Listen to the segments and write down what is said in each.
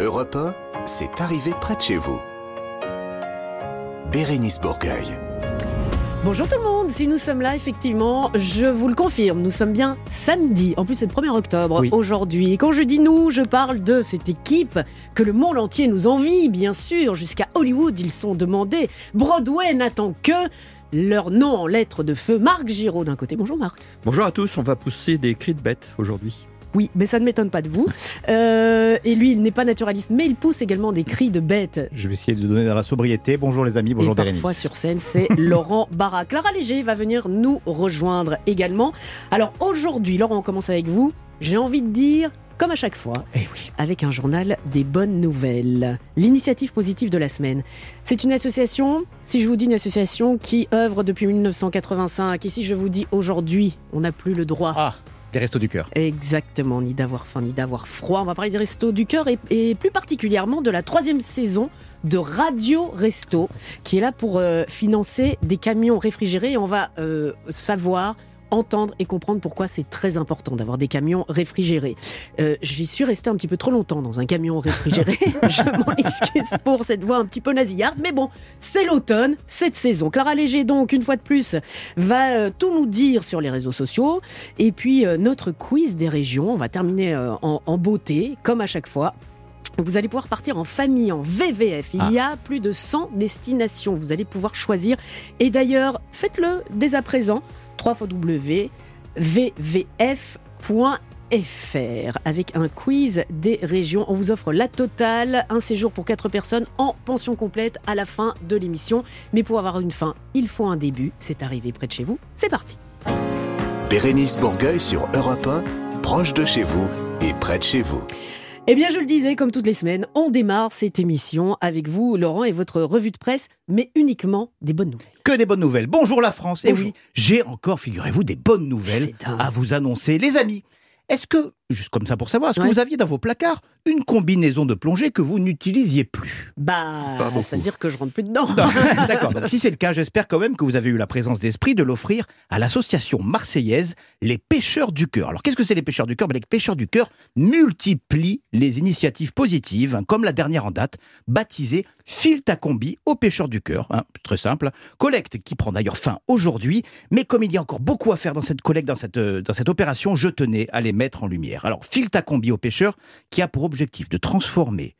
Europe 1, c'est arrivé près de chez vous. Bérénice Bourgueil. Bonjour tout le monde, si nous sommes là, effectivement, je vous le confirme, nous sommes bien samedi. En plus, c'est le 1er octobre Oui. aujourd'hui. Et quand je dis nous, je parle de cette équipe que le monde entier nous envie, bien sûr. Jusqu'à Hollywood, ils sont demandés. Broadway n'attend que leur nom en lettres de feu. Marc Giraud d'un côté. Bonjour Marc. Bonjour à tous, on va pousser des cris de bête aujourd'hui. Oui, mais ça ne m'étonne pas de vous. Euh, et lui, il n'est pas naturaliste, mais il pousse également des cris de bêtes. Je vais essayer de donner dans la sobriété. Bonjour les amis, bonjour et parfois Bérénice. sur scène, c'est Laurent Barra. Clara Léger va venir nous rejoindre également. Alors aujourd'hui, Laurent, on commence avec vous. J'ai envie de dire, comme à chaque fois, Eh oui. avec un journal des bonnes nouvelles. L'initiative positive de la semaine. C'est une association, si je vous dis une association qui œuvre depuis 1985, et si je vous dis aujourd'hui, on n'a plus le droit. Ah, les restos du cœur. Exactement, ni d'avoir faim, ni d'avoir froid. On va parler des restos du cœur et, plus particulièrement de la troisième saison de Radio Resto, qui est là pour euh, financer des camions réfrigérés. On va euh, savoir entendre et comprendre pourquoi c'est très important d'avoir des camions réfrigérés. Euh, J'y suis resté un petit peu trop longtemps dans un camion réfrigéré. Je m'en excuse pour cette voix un petit peu nasillarde, mais bon, c'est l'automne, cette saison. Clara Léger, donc, une fois de plus, va euh, tout nous dire sur les réseaux sociaux. Et puis, euh, notre quiz des régions, on va terminer euh, en, en beauté, comme à chaque fois. Vous allez pouvoir partir en famille, en VVF. Il y a plus de 100 destinations. Vous allez pouvoir choisir. Et d'ailleurs, faites-le dès à présent. www.vvf.fr avec un quiz des régions. On vous offre la totale, un séjour pour 4 personnes en pension complète à la fin de l'émission. Mais pour avoir une fin, il faut un début. C'est arrivé près de chez vous. C'est parti. Bérénice Bourgueil sur Europe 1, proche de chez vous et près de chez vous. Eh bien, je le disais, comme toutes les semaines, on démarre cette émission avec vous, Laurent, et votre revue de presse, mais uniquement des bonnes nouvelles. Que des bonnes nouvelles. Bonjour la France. Et Bonjour. oui, j'ai encore, figurez-vous, des bonnes nouvelles à vous annoncer. Les amis, est-ce que, juste comme ça pour savoir, est-ce Ouais. que vous aviez dans vos placards une combinaison de plongée que vous n'utilisiez plus? Bah, c'est-à-dire que je rentre plus dedans. D'accord. Donc, si c'est le cas, j'espère quand même que vous avez eu la présence d'esprit de l'offrir à l'association marseillaise Les Pêcheurs du Cœur. Alors, qu'est-ce que c'est les Pêcheurs du Cœur? Ben, Les Pêcheurs du Cœur multiplient les initiatives positives, hein, comme la dernière en date, baptisée File ta combi aux Pêcheurs du Cœur. hein, très simple. Collecte qui prend d'ailleurs fin aujourd'hui. Mais comme il y a encore beaucoup à faire dans cette collecte, dans cette, euh, dans cette opération, je tenais à les mettre en lumière. Alors, File ta combi aux pêcheurs, qui a pour objectif de transformer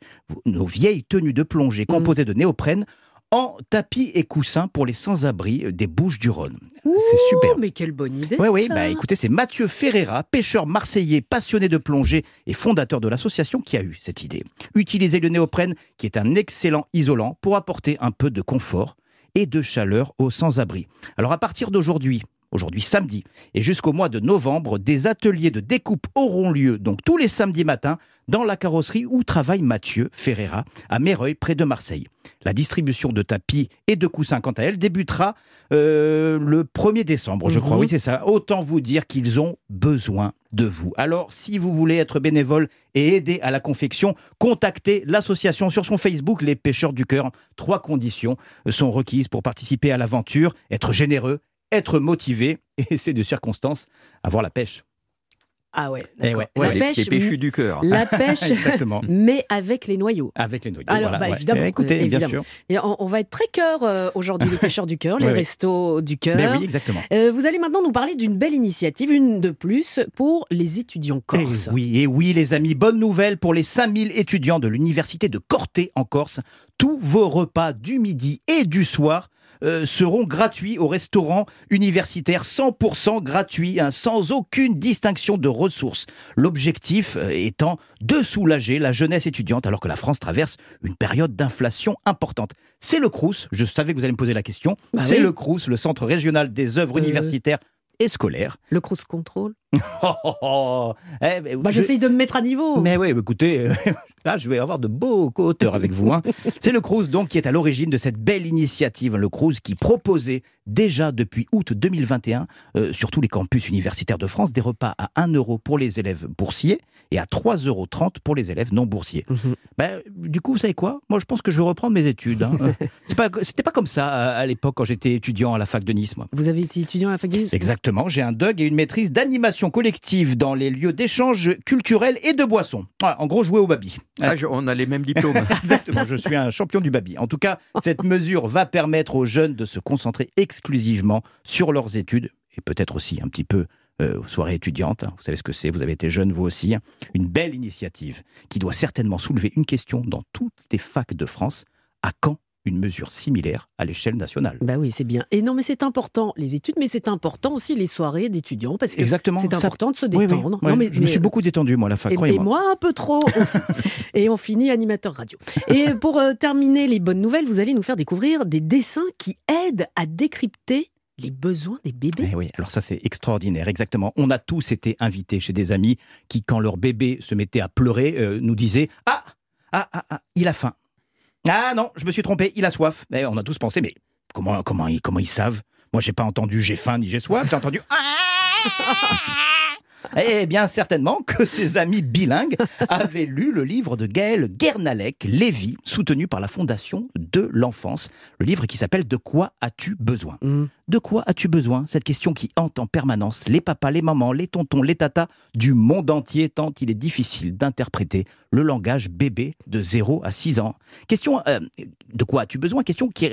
nos vieilles tenues de plongée composées de néoprène en tapis et coussins pour les sans-abri des Bouches du Rhône. C'est super. Mais quelle bonne idée. Oui, oui, ça. bah écoutez, c'est Mathieu Ferreira, pêcheur marseillais passionné de plongée et fondateur de l'association qui a eu cette idée. Utiliser le néoprène, qui est un excellent isolant, pour apporter un peu de confort et de chaleur aux sans-abri. Alors à partir d'aujourd'hui, aujourd'hui samedi, et jusqu'au mois de novembre, des ateliers de découpe auront lieu, donc tous les samedis matins, dans la carrosserie où travaille Mathieu Ferreira, à Méreuil, près de Marseille. La distribution de tapis et de coussins, quant à elle, débutera euh, le 1er décembre, je crois. Mhm. Oui, c'est ça. Autant vous dire qu'ils ont besoin de vous. Alors, si vous voulez être bénévole et aider à la confection, contactez l'association sur son Facebook, Les Pêcheurs du Cœur. Trois conditions sont requises pour participer à l'aventure être généreux, être motivé et, c'est de circonstances, avoir la pêche. Ah ouais, Eh ouais, la les, pêche, les péchus du cœur. la pêche, Exactement. mais avec les noyaux. Avec les noyaux. Alors, voilà, bah, évidemment, Eh, Écoutez, bien sûr. Et on, on va être très cœur euh, aujourd'hui, les pêcheurs du cœur, les Oui, oui. restos du cœur. Mais oui, exactement. Euh, vous allez maintenant nous parler d'une belle initiative, une de plus, pour les étudiants Eh corses. oui, et oui, les amis, bonne nouvelle pour les 5000 étudiants de l'université de Corté en Corse. Tous vos repas du midi et du soir euh, seront gratuits au restaurant universitaire, 100% gratuit, hein, sans aucune distinction de ressources. L'objectif euh, étant de soulager la jeunesse étudiante alors que la France traverse une période d'inflation importante. C'est le CRUS, je savais que vous allez me poser la question, Bah c'est oui. le CRUS, le Centre régional des œuvres Euh. universitaires et scolaires. Le cross control. Oh, oh, oh. Eh, Bah, je- J'essaye de me mettre à niveau. mais oui, écoutez, là, je vais avoir de beaux co-auteurs avec vous. hein. C'est le Cruz, donc, qui est à l'origine de cette belle initiative. Le Cruz qui proposait déjà depuis août 2021, euh, sur tous les campus universitaires de France, des repas à 1 euro pour les élèves boursiers et à 3,30 euros pour les élèves non boursiers. Mhm. Ben, du coup, vous savez quoi? Moi, je pense que je vais reprendre mes études. hein. Pas- C'était pas, comme ça à, à l'époque quand j'étais étudiant à la fac de Nice, moi. Vous avez été étudiant à la fac de Nice? Exactement, j'ai un DUG et une maîtrise d'animation collective dans les lieux d'échange culturel et de boissons. En gros, jouer au baby. Ah, on a les mêmes diplômes. Exactement, je suis un champion du baby. En tout cas, cette mesure va permettre aux jeunes de se concentrer exclusivement sur leurs études et peut-être aussi un petit peu euh, aux soirées étudiantes. hein. Vous savez ce que c'est, vous avez été jeune vous aussi. hein. Une belle initiative qui doit certainement soulever une question dans toutes les facs de France. À quand une mesure similaire à l'échelle nationale Bah oui, c'est bien. Et non, mais c'est important, les études, mais c'est important aussi les soirées d'étudiants, parce que Exactement. c'est ça- important de se Oui, oui, détendre. Non, mais, je me suis beaucoup détendu, moi, à la fac, Et, moi, un peu trop aussi. et on finit animateur radio. Et pour euh, terminer les bonnes nouvelles, vous allez nous faire découvrir des dessins qui aident à décrypter les besoins des bébés. Eh oui, alors ça c'est extraordinaire, exactement. On a tous été invités chez des amis qui, quand leur bébé se mettait à pleurer, euh, nous disaient ah, ah, ah, ah, il a faim. Ah non, je me suis trompé, il a soif. Mais on a tous pensé, mais comment, comment, ils- comment ils savent? Moi j'ai pas entendu j'ai faim ni j'ai soif, j'ai entendu Eh bien, certainement que ses amis bilingues avaient lu le livre de Gaël Guernalec, Lévy, soutenu par la Fondation de l'enfance. Le livre qui s'appelle De quoi as-tu besoin? Hum. De quoi as-tu besoin? Cette question qui hante en permanence les papas, les mamans, les tontons, les tatas du monde entier, tant il est difficile d'interpréter le langage bébé de 0 à 6 ans. Question euh, de quoi as-tu besoin? Question qui,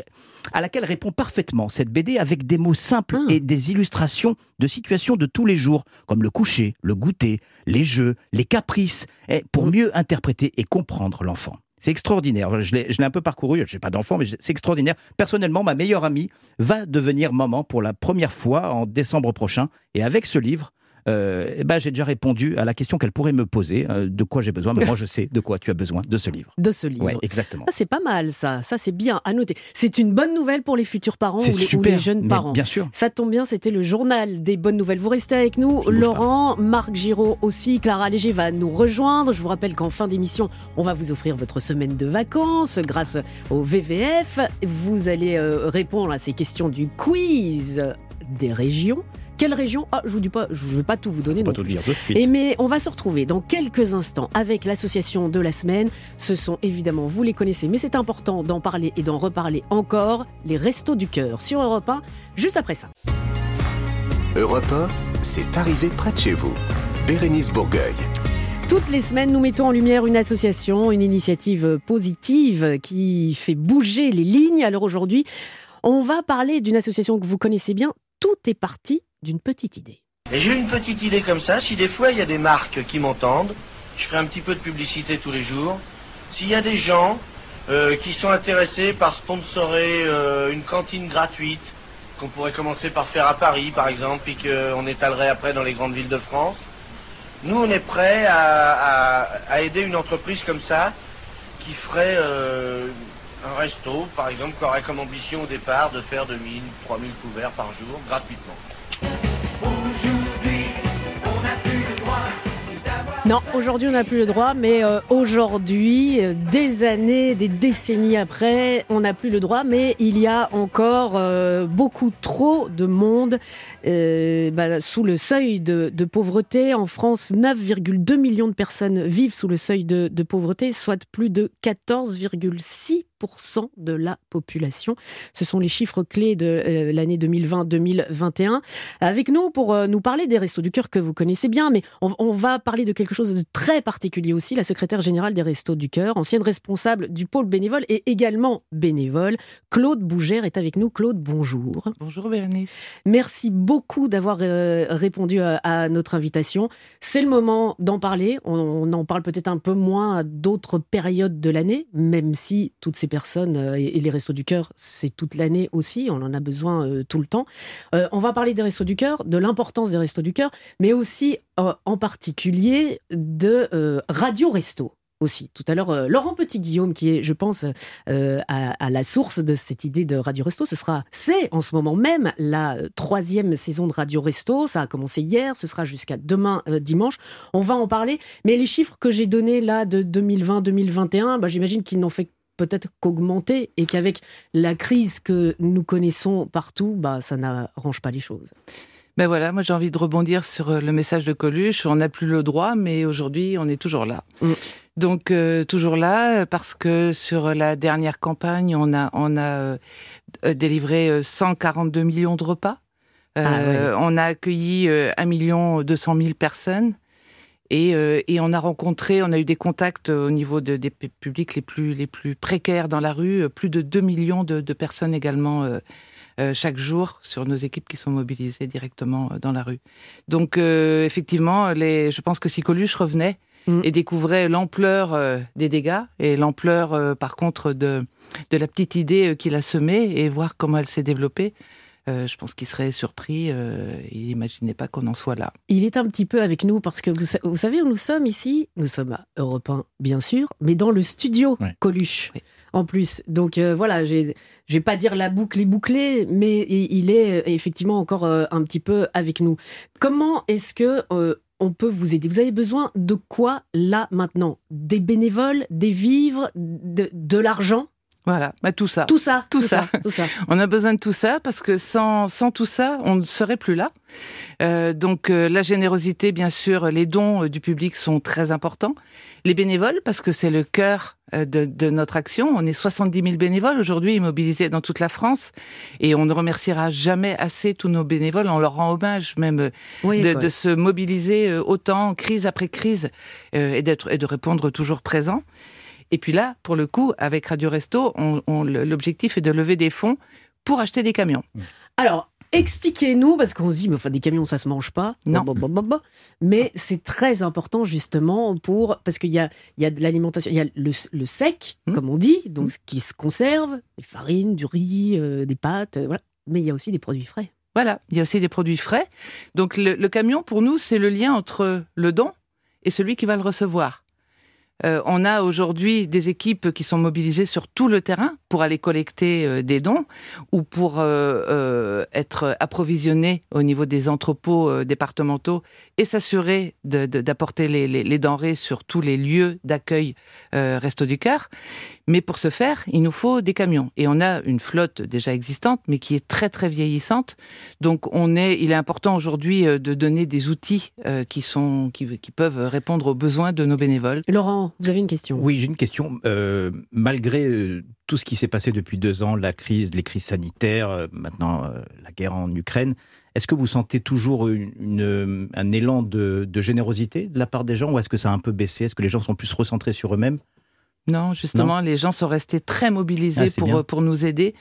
à laquelle répond parfaitement cette BD avec des mots simples Ah. et des illustrations de situations de tous les jours, comme le coucher, le goûter, les jeux, les caprices, pour Mm. mieux interpréter et comprendre l'enfant. C'est extraordinaire. Je l'ai un peu parcouru. Je n'ai pas d'enfant, mais c'est extraordinaire. Personnellement, ma meilleure amie va devenir maman pour la première fois en décembre prochain. Et avec ce livre, euh, eh ben, j'ai déjà répondu à la question qu'elle pourrait me poser euh, de quoi j'ai besoin. Mais moi, je sais de quoi tu as besoin de ce livre. De ce livre. Ouais, exactement. Ah, c'est pas mal ça, ça c'est bien à noter. C'est une bonne nouvelle pour les futurs parents ou les, ou super. les jeunes parents. Bien sûr. Ça tombe bien, c'était le journal des bonnes nouvelles. Vous restez avec nous, Je Laurent, Marc Giraud aussi, Clara Léger va nous rejoindre. Je vous rappelle qu'en fin d'émission, on va vous offrir votre semaine de vacances grâce au VVF. Vous allez euh, répondre à ces questions du quiz des régions. Quelle région Ah, je vous dis pas, je vais pas tout vous donner Pas non tout plus. dire de suite. Et mais on va se retrouver dans quelques instants avec l'association de la semaine. Ce sont évidemment, vous les connaissez, mais c'est important d'en parler et d'en reparler encore, les Restos du Cœur sur Europe 1, juste après ça. Europe 1, c'est arrivé près de chez vous. Bérénice Bourgueil. Toutes les semaines, nous mettons en lumière une association, une initiative positive qui fait bouger les lignes. Alors aujourd'hui, on va parler d'une association que vous connaissez bien. Tout est parti d'une petite idée. Et j'ai une petite idée comme ça, si des fois il y a des marques qui m'entendent, je ferai un petit peu de publicité tous les jours. S'il y a des gens euh, qui sont intéressés par sponsorer euh, une cantine gratuite, qu'on pourrait commencer par faire à Paris par exemple, puis qu'on étalerait après dans les grandes villes de France, nous on est prêts à, aider une entreprise comme ça qui ferait euh, un resto par exemple, qui aurait comme ambition au départ de faire 2000, 3000 couverts par jour gratuitement. Non, aujourd'hui on n'a plus le droit, mais euh, aujourd'hui, euh, des années, des décennies après, on n'a plus le droit, mais il y a encore euh, beaucoup trop de monde bah, sous le seuil de, pauvreté. En France, 9,2 millions de personnes vivent sous le seuil de, pauvreté, soit plus de 14,6% de la population. Ce sont les chiffres clés de l'année 2020-2021. Avec nous pour nous parler des Restos du Cœur que vous connaissez bien, mais on va parler de quelque chose de très particulier aussi, la secrétaire générale des Restos du Cœur, ancienne responsable du pôle bénévole et également bénévole. Claude Bougère est avec nous. Claude, bonjour. Bonjour Bérénice. Merci beaucoup d'avoir euh, répondu à, à notre invitation. C'est le moment d'en parler. On, on en parle peut-être un peu moins à d'autres périodes de l'année, même si toutes ces personnes euh, et, et les Restos du Cœur, c'est toute l'année aussi. On en a besoin euh, tout le temps. Euh, on va parler des Restos du Cœur, de l'importance des Restos du Cœur, mais aussi euh, en particulier de euh, Radio Resto. Aussi. Tout à l'heure, euh, Laurent Petit-Guillaume, qui est, je pense, euh, à, la source de cette idée de Radio Resto, ce sera, c'est en ce moment même la troisième saison de Radio Resto. Ça a commencé hier, ce sera jusqu'à demain dimanche. On va en parler. Mais les chiffres que j'ai donnés là de 2020-2021, bah, j'imagine qu'ils n'ont fait peut-être qu'augmenter et qu'avec la crise que nous connaissons partout, bah, ça n'arrange pas les choses. Ben voilà, moi j'ai envie de rebondir sur euh, le message de Coluche. On n'a plus le droit, mais aujourd'hui on est toujours là. Mm. Donc euh, toujours là euh, parce que sur la dernière campagne, on a on a euh, euh, délivré euh, 142 millions de repas. Euh, Ah On a accueilli euh, 1 million 200 000 personnes. Et, euh, et on a rencontré, on a eu des contacts au niveau de, des pu- publics les plus, les plus précaires dans la rue, euh, plus de 2 millions de, de personnes également euh, euh, chaque jour sur nos équipes qui sont mobilisées directement euh, dans la rue. Donc euh, effectivement, les, je pense que si Coluche revenait Mm. et découvrait l'ampleur euh, des dégâts et l'ampleur euh, par contre de, de la petite idée euh, qu'il a semée et voir comment elle s'est développée, euh, je pense qu'il serait surpris. euh, il n'imaginait pas qu'on en soit là. Il est un petit peu avec nous parce que vous, sa- vous savez où nous sommes ici? Nous sommes à Europe 1, bien sûr, mais dans le studio. Coluche Oui. en plus. Donc euh, voilà, j'ai- je vais pas dire la boucle est bouclée, mais il est effectivement encore euh, un petit peu avec nous. Comment est-ce que euh, on peut vous aider? Vous avez besoin de quoi là maintenant? Des bénévoles, des vivres, de, de l'argent? Voilà, bah, tout ça. Tout ça, Tout ça. tout ça. On a besoin de tout ça parce que sans, sans tout ça, on ne serait plus là. Euh, donc euh, la générosité, bien sûr, les dons euh, du public sont très importants. Les bénévoles, parce que c'est le cœur euh, de, de notre action. On est 70 000 bénévoles aujourd'hui mobilisés dans toute la France et on ne remerciera jamais assez tous nos bénévoles. On leur rend hommage même euh, Oui, de, de se mobiliser euh, autant, crise après crise, euh, et, d'être, et de répondre toujours présent. Et puis là, pour le coup, avec Radio Resto, on- on- l'objectif est de lever des fonds pour acheter des camions. Alors, expliquez-nous, parce qu'on se dit, mais enfin, des camions, ça se mange pas. Non. Mais c'est très important, justement, pour. Parce qu'il y a, il y a de l'alimentation, il y a le, le sec, Hmm. comme on dit, donc qui se conserve, des farines, du riz, euh, des pâtes, euh, voilà. Mais il y a aussi des produits frais. Voilà, il y a aussi des produits frais. Donc le, le camion, pour nous, c'est le lien entre le don et celui qui va le recevoir. Euh, on a aujourd'hui des équipes qui sont mobilisées sur tout le terrain pour aller collecter euh, des dons ou pour euh, être approvisionnées au niveau des entrepôts départementaux et s'assurer d'apporter les, denrées sur tous les lieux d'accueil Resto du Cœur. Mais pour ce faire, il nous faut des camions. Et on a une flotte déjà existante, mais qui est très très vieillissante. Donc on est, il est important aujourd'hui euh, de donner des outils euh, qui sont, qui, qui peuvent répondre aux besoins de nos bénévoles. Laurent, vous avez une question Oui, j'ai une question. Euh, malgré tout ce qui s'est passé depuis deux ans, la crise, les crises sanitaires, maintenant la guerre en Ukraine, est-ce que vous sentez toujours une, une- un élan de, de générosité de la part des gens ou est-ce que ça a un peu baissé? Est-ce que les gens sont plus recentrés sur eux-mêmes? Non, justement, les gens sont restés très mobilisés Ah, c'est pour, bien. pour nous aider.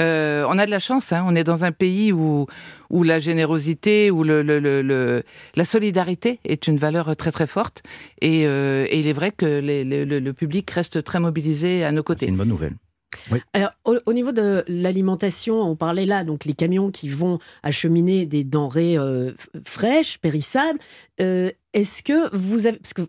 Euh, on a de la chance, hein, on est dans un pays où, où la générosité, où le, le, le- le- la solidarité est une valeur très très forte. Et, euh, et il est vrai que les- les- le, le public reste très mobilisé à nos C'est côtés. une bonne nouvelle. Alors, au, au niveau de l'alimentation, on parlait là, donc les camions qui vont acheminer des denrées euh, fraîches, périssables. Euh, Est-ce que vous avez. Parce que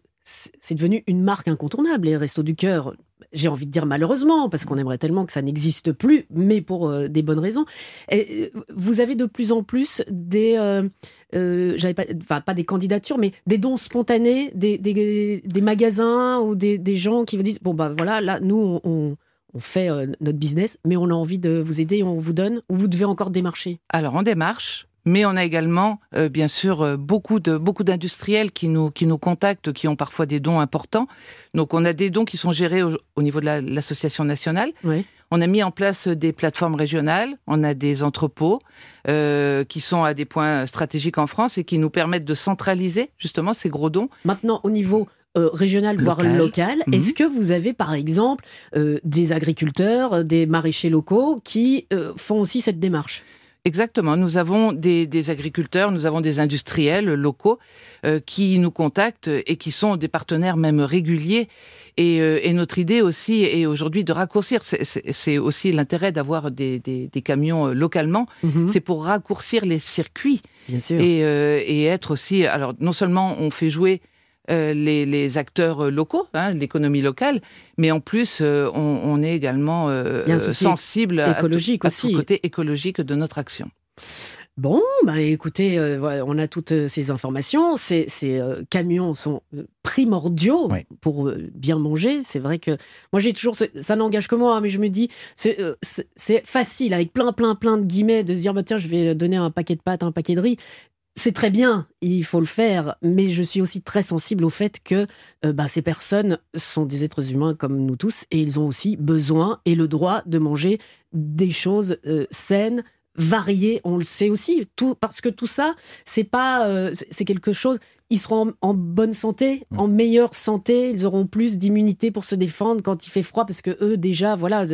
c'est devenu une marque incontournable, les Restos du Cœur. J'ai envie de dire malheureusement, parce qu'on aimerait tellement que ça n'existe plus, mais pour euh, des bonnes raisons. Et, euh, vous avez de plus en plus des. euh, pas, enfin, pas des candidatures, mais des dons spontanés, des, des, magasins ou des, des gens qui vous disent bon, bah voilà, là, nous, on, fait notre business, mais on a envie de vous aider, on vous donne, ou vous devez encore démarcher? Alors on démarche, mais on a également, euh, bien sûr, euh, beaucoup de beaucoup d'industriels qui nous qui nous contactent, qui ont parfois des dons importants. Donc on a des dons qui sont gérés au, au niveau de la- l'association nationale. On a mis en place des plateformes régionales, on a des entrepôts euh, qui sont à des points stratégiques en France et qui nous permettent de centraliser justement ces gros dons. Maintenant, au niveau euh, régional, voire Local. Mhm. est-ce que vous avez, par exemple, euh, des agriculteurs, des maraîchers locaux qui euh, font aussi cette démarche? Exactement. Nous avons des, des agriculteurs, nous avons des industriels locaux euh, qui nous contactent et qui sont des partenaires même réguliers. Et, euh, et notre idée aussi est aujourd'hui de raccourcir. C'est- aussi l'intérêt d'avoir des, des- des camions euh, localement. C'est pour raccourcir les circuits Bien sûr. et, euh, et être aussi. Alors non seulement on fait jouer euh, les, les acteurs euh, locaux, hein, l'économie locale, mais en plus euh, on, on est également euh, sensible à, écologique à tout aussi. côté écologique de notre action. Bon, bah écoutez, euh, on a toutes ces informations. Ces, ces euh, camions sont primordiaux pour euh, bien manger. C'est vrai que moi j'ai toujours, ce- ça n'engage que moi, hein, mais je me dis, euh, c'est facile avec plein, plein, plein de guillemets de se dire, bah, tiens, je vais donner un paquet de pâtes, un paquet de riz. C'est très bien, il faut le faire, mais je suis aussi très sensible au fait que euh, bah, ces personnes sont des êtres humains comme nous tous et ils ont aussi besoin et le droit de manger des choses euh, saines, variés, on le sait aussi, tout, parce que tout ça, c'est pas, euh, c'est quelque chose. Ils seront en, en bonne santé, en meilleure santé. Ils auront plus d'immunité pour se défendre quand il fait froid, parce que eux déjà, voilà,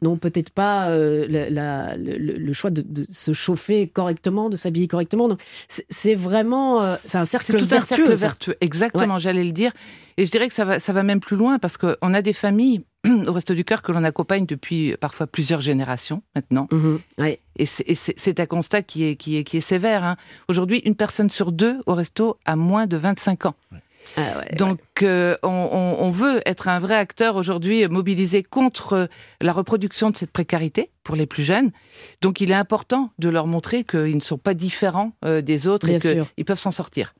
n'ont peut-être pas euh, la- la- le, choix de, de se chauffer correctement, de s'habiller correctement. Donc c'est vraiment, euh, c'est un cercle C'est tout un vertueux. cercle ça. vertueux. Exactement, j'allais le dire. Et je dirais que ça va, ça va même plus loin parce qu'on a des familles au Resto du Cœur que l'on accompagne depuis parfois plusieurs générations maintenant. Mhm. Ouais. Et c'est- un constat qui est, qui est, qui est sévère. hein. Aujourd'hui, une personne sur deux au resto a moins de 25 ans. Ah ouais, Donc, euh, on, on- on veut être un vrai acteur aujourd'hui, euh, mobilisé contre euh, la reproduction de cette précarité pour les plus jeunes. Donc, il est important de leur montrer qu'ils ne sont pas différents euh, des autres Bien et qu'ils peuvent s'en sortir.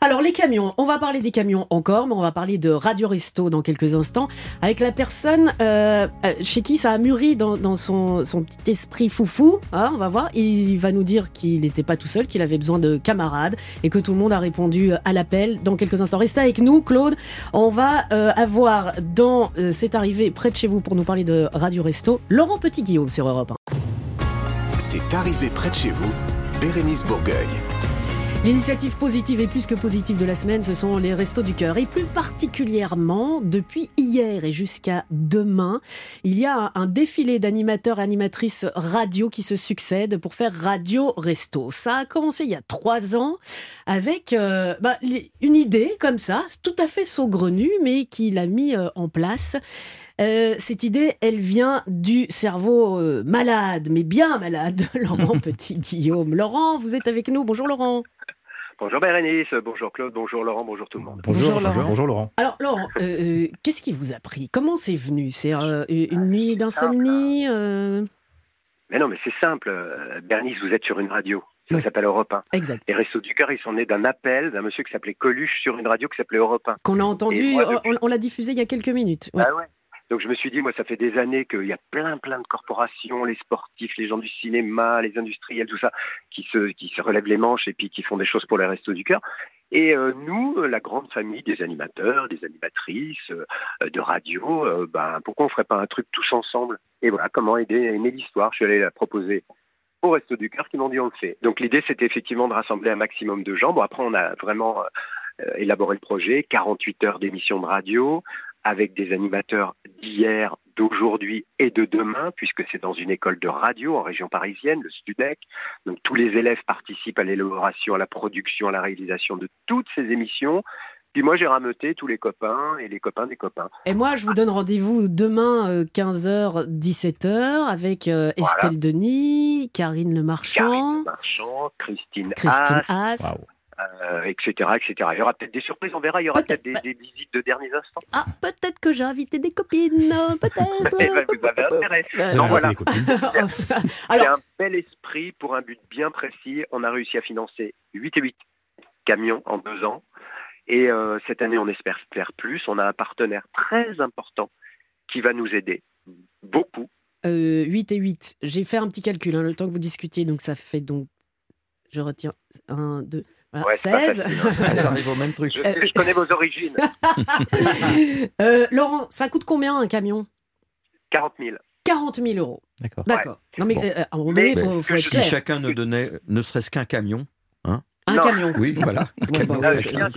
Alors les camions, on va parler des camions encore, mais on va parler de Radio Resto dans quelques instants, avec la personne euh, euh, chez qui ça a mûri dans, son, petit esprit foufou. Hein, on va voir, il va nous dire qu'il n'était pas tout seul, qu'il avait besoin de camarades, et que tout le monde a répondu à l'appel dans quelques instants. Restez avec nous, Claude. On va euh, avoir dans euh, C'est arrivé près de chez vous pour nous parler de Radio Resto, Laurent Petit-Guillaume sur Europe 1. C'est arrivé près de chez vous, Bérénice Bourgueil. L'initiative positive et plus que positive de la semaine, ce sont les Restos du Cœur. Et plus particulièrement, depuis hier et jusqu'à demain, il y a un, défilé d'animateurs et animatrices radio qui se succèdent pour faire Radio Resto. Ça a commencé il y a trois ans avec euh, bah, une idée comme ça, tout à fait saugrenue, mais qu'il a mis euh, en place. Euh, cette idée, elle vient du cerveau euh, malade, mais bien malade, Laurent Petit-Guillaume. Laurent, vous êtes avec nous. Bonjour Laurent. Bonjour Bérénice, bonjour Claude, bonjour Laurent, bonjour tout le monde. Bonjour, Laurent. Bonjour Laurent. Alors Laurent, euh, euh, qu'est-ce qui vous a pris? Comment c'est venu? C'est euh, une nuit d'insomnie euh, Mais non, mais c'est simple, Bérénice, vous êtes sur une radio, ça Oui. s'appelle Europe 1. Exact. Les Restos du Cœur, ils sont nés d'un appel d'un monsieur qui s'appelait Coluche sur une radio qui s'appelait Europe 1. Qu'on a entendu, Et moi, on, depuis- on l'a diffusé il y a quelques minutes. Ouais. Ah ouais. Donc je me suis dit, moi, ça fait des années qu'il y a plein, plein de corporations, les sportifs, les gens du cinéma, les industriels, tout ça, qui se, qui se relèvent les manches et puis qui font des choses pour les Restos du Cœur. Et euh, nous, euh, la grande famille des animateurs, des animatrices, euh, de radio, ben, pourquoi on ferait pas un truc tous ensemble? Et voilà, comment aider, aimer l'histoire. Je suis allé la proposer au Resto du Cœur qui m'ont dit on le fait. Donc l'idée, c'était effectivement de rassembler un maximum de gens. Bon, après, on a vraiment élaboré le projet, 48 heures d'émission de radio, avec des animateurs d'hier, d'aujourd'hui et de demain, puisque c'est dans une école de radio en région parisienne, le STUDEC. Donc tous les élèves participent à l'élaboration, à la production, à la réalisation de toutes ces émissions. Puis moi, j'ai rameuté tous les copains et les copains des copains. Et moi, je vous donne rendez-vous demain euh, 15h, 17h avec euh, Voilà. Estelle Denis, Karine Le Marchand, Karine Marchand, Christine, Christine Haas. Euh, etc., etc. Il y aura peut-être des surprises, on verra. Il y aura Peut-être. peut-être des, des visites de derniers instants. Ah, peut-être que j'ai invité des copines, euh, peut-être. Eh ben, vous avez intérêt. Euh, Non, voilà. C'est un bel esprit pour un but bien précis. On a réussi à financer 8 et 8 camions en deux ans. Et euh, cette année, on espère faire plus. On a un partenaire très important qui va nous aider beaucoup. euh, 8 et 8. J'ai fait un petit calcul, hein, le temps que vous discutiez, donc ça fait donc. Je retiens 1, 2, voilà, Ouais, c'est pas 16. facile, hein. J'arrive au même truc. Je, sais, je connais vos origines. Euh, Laurent, ça coûte combien un camion? 40 000. 40 000 euros. D'accord. D'accord. Non mais Bon. euh, à un moment donné, il faut, faut être Si clair. chacun ne donnait ne serait-ce qu'un camion, Un Non. camion. oui, voilà. un Ouais, camion. bah Ah, ouais, je ouais, ouais. un-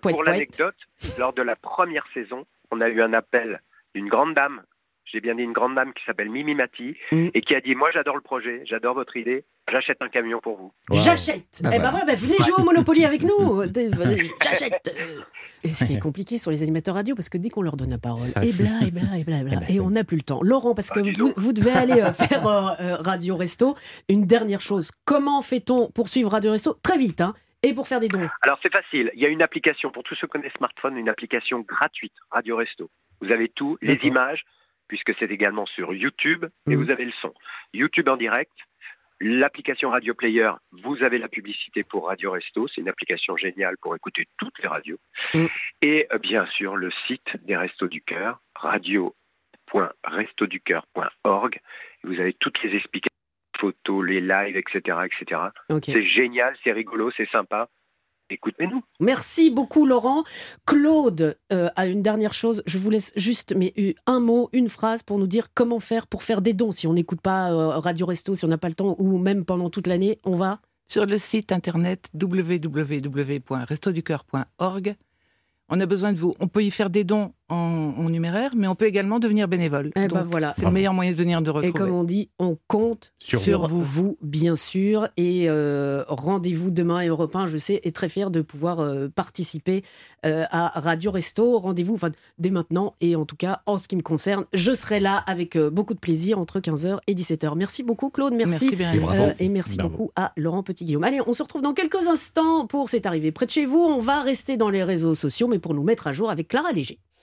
Poète, pour l'anecdote, lors de la première saison, on a eu un appel d'une grande dame, j'ai bien dit une grande dame qui s'appelle Mimi Mati, Mm. et qui a dit, moi j'adore le projet, j'adore votre idée, j'achète un camion pour vous. J'achète. Ah eh ben voilà, bah, venez jouer au Monopoly avec nous. J'achète. Et ce qui est compliqué sur les animateurs radio, parce que dès qu'on leur donne la parole, et bla, et bla, et bla, et bla, Eh ben, et on n'a plus le temps. Laurent, parce que Ah, vous, vous devez aller euh, faire euh, euh, Radio Resto. Une dernière chose, comment fait-on pour suivre Radio Resto? Très vite, hein, et pour faire des dons. Alors c'est facile, il y a une application, pour tous ceux qui connaissent smartphone, une application gratuite, Radio Resto. Vous avez tout, les images, puisque c'est également sur YouTube, et Mhm. vous avez le son. YouTube en direct, l'application Radio Player, vous avez la publicité pour Radio Resto, c'est une application géniale pour écouter toutes les radios. Mhm. Et euh, bien sûr le site des Restos du Cœur, radio.restoducœur.org. Vous avez toutes les explications, photos, les lives, etc. etc. C'est génial, c'est rigolo, c'est sympa. Écoutez-nous. Merci beaucoup Laurent. Claude euh, a une dernière chose. Je vous laisse juste mais euh, un mot, une phrase pour nous dire comment faire pour faire des dons. Si on n'écoute pas euh, Radio Resto, si on n'a pas le temps ou même pendant toute l'année, on va. Sur le site internet www.restoducœur.org, on a besoin de vous. On peut y faire des dons en, en numéraire, mais on peut également devenir bénévole. Eh ben voilà. C'est le meilleur moyen de venir de Et retrouver. comme on dit, on compte Sur sur, vous. vous. bien sûr. Et euh, rendez-vous demain à Europe 1, je sais, est très fier de pouvoir euh, participer euh, à Radio Resto. Rendez-vous enfin, dès maintenant. Et en tout cas, en ce qui me concerne, je serai là avec euh, beaucoup de plaisir entre 15h et 17h. Merci beaucoup, Claude. Merci. Merci. Et bravo. Euh, et merci Bravo. beaucoup à Laurent Petit-Guillaume. Allez, on se retrouve dans quelques instants pour C'est arrivé près de chez vous. On va rester dans les réseaux sociaux, mais pour nous mettre à jour avec Clara Léger.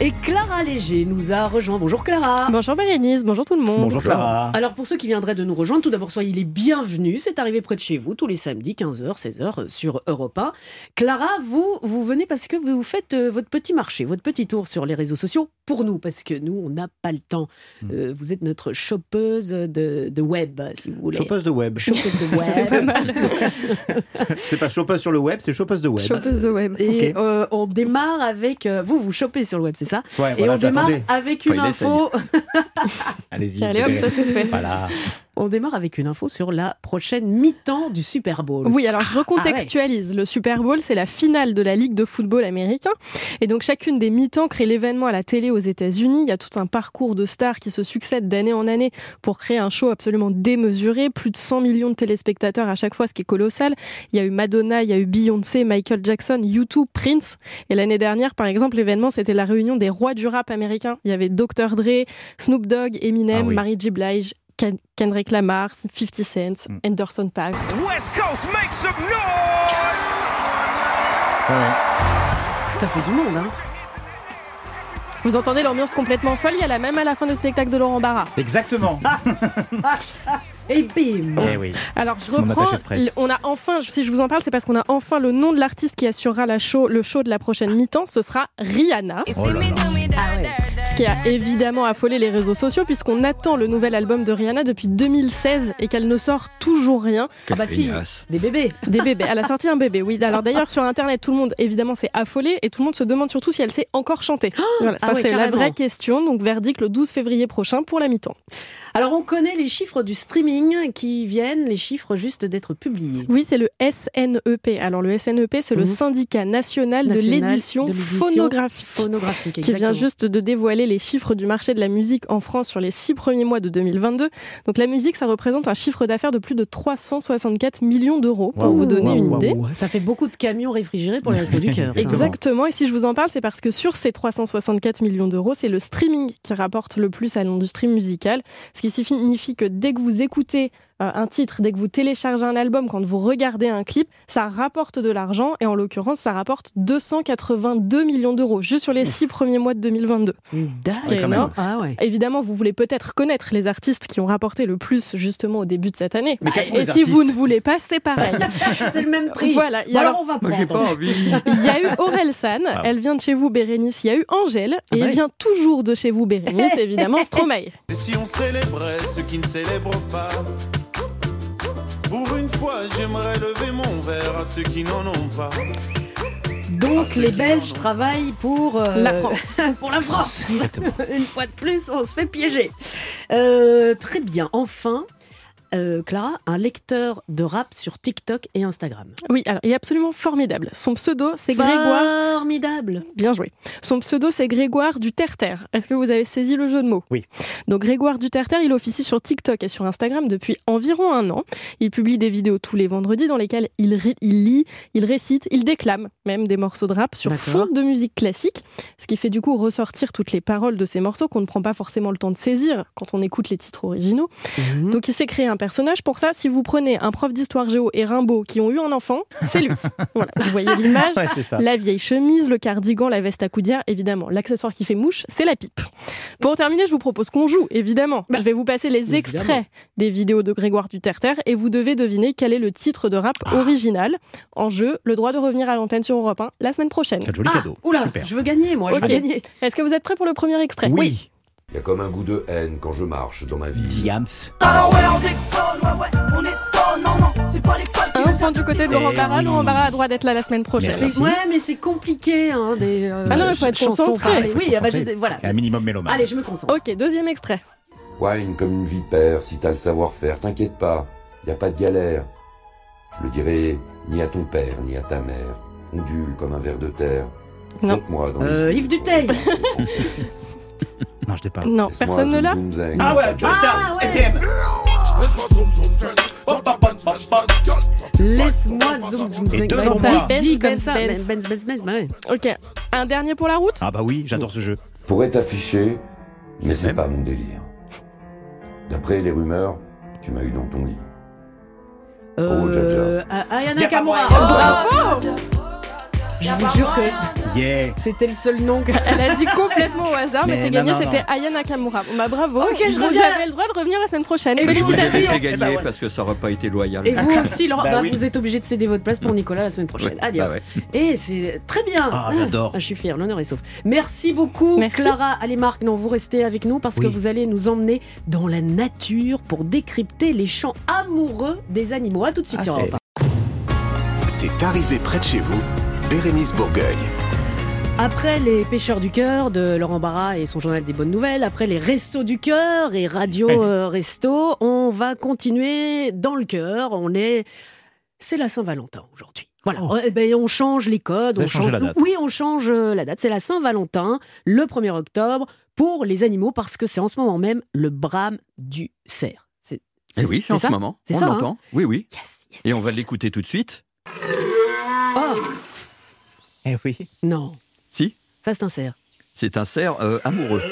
Et Clara Léger nous a rejoint. Bonjour Clara. Bonjour Bérénice, bonjour tout le monde. Bonjour Clara. Alors pour ceux qui viendraient de nous rejoindre, tout d'abord soyez les bienvenus. C'est arrivé près de chez vous tous les samedis 15h, 16h euh, sur Europe 1. Clara, vous vous venez parce que vous faites euh, votre petit marché, votre petit tour sur les réseaux sociaux pour nous parce que nous on n'a pas le temps. Hmm. Euh, vous êtes notre chopeuse de, de web si vous voulez. Chopeuse de web. Chopeuse de web. C'est pas mal. C'est pas chopeuse sur le web, c'est chopeuse de web. Chopeuse de web. Et euh, on démarre avec euh, vous vous chopez sur le web, c'est ça Ouais, Et voilà, on démarre avec une info. Allez-y. Allez hop, ça c'est fait. Voilà. On démarre avec une info sur la prochaine mi-temps du Super Bowl. Oui, alors je recontextualise. Le Super Bowl, c'est la finale de la Ligue de football américain. Et donc chacune des mi-temps crée l'événement à la télé aux États-Unis. Il y a tout un parcours de stars qui se succèdent d'année en année pour créer un show absolument démesuré. Plus de 100 millions de téléspectateurs à chaque fois, ce qui est colossal. Il y a eu Madonna, il y a eu Beyoncé, Michael Jackson, U2, Prince. Et l'année dernière, par exemple, l'événement, c'était la réunion des rois du rap américain. Il y avait Dr. Dre, Snoop Dogg, Eminem, Ah oui. Mary J. Blige, Ken- Kendrick Lamar, 50 Cent, Mm. Anderson Paak. Ouais, ouais. Ça fait du monde, hein Vous entendez l'ambiance complètement folle, il y a la même à la fin du spectacle de Laurent Barra. Exactement. Et bim Eh oui. Alors je reprends, on a enfin, si je vous en parle, c'est parce qu'on a enfin le nom de l'artiste qui assurera la show, le show de la prochaine mi-temps, ce sera Rihanna. Oh là là. Ce qui a évidemment affolé les réseaux sociaux puisqu'on attend le nouvel album de Rihanna depuis 2016 et qu'elle ne sort toujours rien. Ah bah si, des bébés. Des bébés. Elle a sorti un bébé, oui. Alors d'ailleurs sur internet, tout le monde évidemment s'est affolé et tout le monde se demande surtout si elle sait encore chanter. Voilà, ça ah ouais, c'est la vraie question. Donc verdict le 12 février prochain pour la mi-temps. Alors on connaît les chiffres du streaming qui viennent, les chiffres juste d'être publiés. Oui, c'est le SNEP. Alors le SNEP, c'est le Mhm. syndicat national, de National l'édition de l'édition phonographique. Phonographique, qui vient juste de dévoiler les chiffres du marché de la musique en France sur les six premiers mois de 2022. Donc la musique, ça représente un chiffre d'affaires de plus de 364 millions d'euros, pour vous donner une idée. Ça fait beaucoup de camions réfrigérés pour les restos du cœur. Exactement, et si je vous en parle, c'est parce que sur ces 364 millions d'euros, c'est le streaming qui rapporte le plus à l'industrie musicale, ce qui signifie que dès que vous écoutez un titre, dès que vous téléchargez un album, quand vous regardez un clip, ça rapporte de l'argent, et en l'occurrence, ça rapporte 282 millions d'euros, juste sur les six premiers mois de 2022. D'accord. Ah ouais. Évidemment, vous voulez peut-être connaître les artistes qui ont rapporté le plus justement au début de cette année. Mais Et si vous ne voulez pas, c'est pareil. C'est le même prix. voilà. Il y, Bon, a, alors on va prendre. pas envie. il y a eu Aurel San, Ah. elle vient de chez vous, Bérénice. Il y a eu Angèle, Ah et bah elle oui. vient toujours de chez vous, Bérénice, évidemment, Stromae. Et si on célébrait ceux qui ne célèbrent pas Pour une fois, j'aimerais lever mon verre à ceux qui n'en ont pas. Donc les Belges travaillent pour euh, La France. pour la France. Exactement. Une fois de plus, on se fait piéger. Euh, très bien. Enfin, euh, Clara, un lecteur de rap sur TikTok et Instagram. Oui, alors il est absolument formidable. Son pseudo, c'est Grégoire. Formidable. Bien joué. Son pseudo, c'est Grégoire du Terre-Terre. Est-ce que vous avez saisi le jeu de mots? Oui. Donc Grégoire du Terre-Terre, il officie sur TikTok et sur Instagram depuis environ un an. Il publie des vidéos tous les vendredis dans lesquelles il, ré- il lit, il récite, il déclame même des morceaux de rap sur D'accord. fond de musique classique, ce qui fait du coup ressortir toutes les paroles de ces morceaux qu'on ne prend pas forcément le temps de saisir quand on écoute les titres originaux. Mhm. Donc il s'est créé un personnage pour ça. Si vous prenez un prof d'histoire géo et Rimbaud qui ont eu un enfant, c'est lui. voilà, vous voyez l'image. Ouais. La vieille chemise, le cardigan, la veste à coudière, évidemment. L'accessoire qui fait mouche, c'est la pipe. Pour terminer, je vous propose qu'on joue, évidemment. Bah, je vais vous passer les évidemment. extraits des vidéos de Grégoire du Terre-Terre et vous devez deviner quel est le titre de rap Ah. original. En jeu, le droit de revenir à l'antenne sur Europe 1 la semaine prochaine. Quel joli Ah, cadeau. oula, Super. je veux gagner, moi, Ok. je veux gagner. Est-ce que vous êtes prêts pour le premier extrait? Oui. Il y a comme un goût de haine quand je marche dans ma vie. Diams. Un point du côté de Laurent Barra. oui. Laurent Barra a droit d'être là la semaine prochaine. Merci. Ouais, mais c'est compliqué, hein, des euh, Ah non, il faut être concentré. parlées. Oui, ah bah, voilà. Un minimum mélomane. Allez, je me concentre. Ok, deuxième extrait. Wine comme une vipère, si t'as le savoir-faire, t'inquiète pas, y a pas de galère. Je le dirai ni à ton père, ni à ta mère. Ondule comme un ver de terre. Non. Jette-moi dans Euh, les Yves Duteil. Non, je t'ai pas. Non, Laisse-moi personne ne l'a. Ah ouais, Ah ouais. Laisse-moi zoom zoom Et zing. deux dit- dit Benz, comme Benz, ça. Benz. Benz, Benz, Benz, ouais. Ok, un dernier pour la route. Ah bah oui, j'adore ce jeu. Pourrais t'afficher, mais C'est pas mon délire. D'après les rumeurs, tu m'as eu dans ton lit. Euh, Jaja. A- Ayana Y a pas Kamura. Je vous jure que Yeah. c'était le seul nom que... Elle a dit complètement au hasard, mais, Mais c'est gagné, c'était. Aya Nakamura. Bon, bah bravo. Ok, je Vous reviens. avez le droit de revenir la semaine prochaine. Et vous Félicitations. ben gagner voilà. parce que ça aurait pas été loyal. Et vous aussi, Laurent, Bah bah, oui. vous êtes obligé de céder votre place pour Nicolas la semaine prochaine. Ouais, Allez, bah ouais. Et c'est très bien. Ah, j'adore. Ah, je suis fier, l'honneur est sauf. Merci beaucoup, Merci. Clara Alimark. Non, vous restez avec nous parce que vous allez nous emmener dans la nature pour décrypter les chants amoureux des animaux. À tout de suite Ah, sur Europe C'est arrivé près de chez vous, Bérénice Bourgueil. 1. Après les pêcheurs du cœur de Laurent Barra et son journal des bonnes nouvelles, après les restos du cœur et radio euh, resto, on va continuer dans le cœur. On est, c'est la Saint-Valentin aujourd'hui. Voilà, Oh. Eh ben, on change les codes. Vous On change... la date. Oui, on change euh, la date. C'est la Saint-Valentin, le 1er octobre, pour les animaux, parce que c'est en ce moment même le brame du cerf. C'est Eh oui, c'est en ça ce moment. C'est On ça, hein l'entend. Oui, oui. Yes, yes, Et on yes, va l'écouter tout de suite. Eh oui. non, Si, ça c'est un cerf. c'est un cerf euh, amoureux.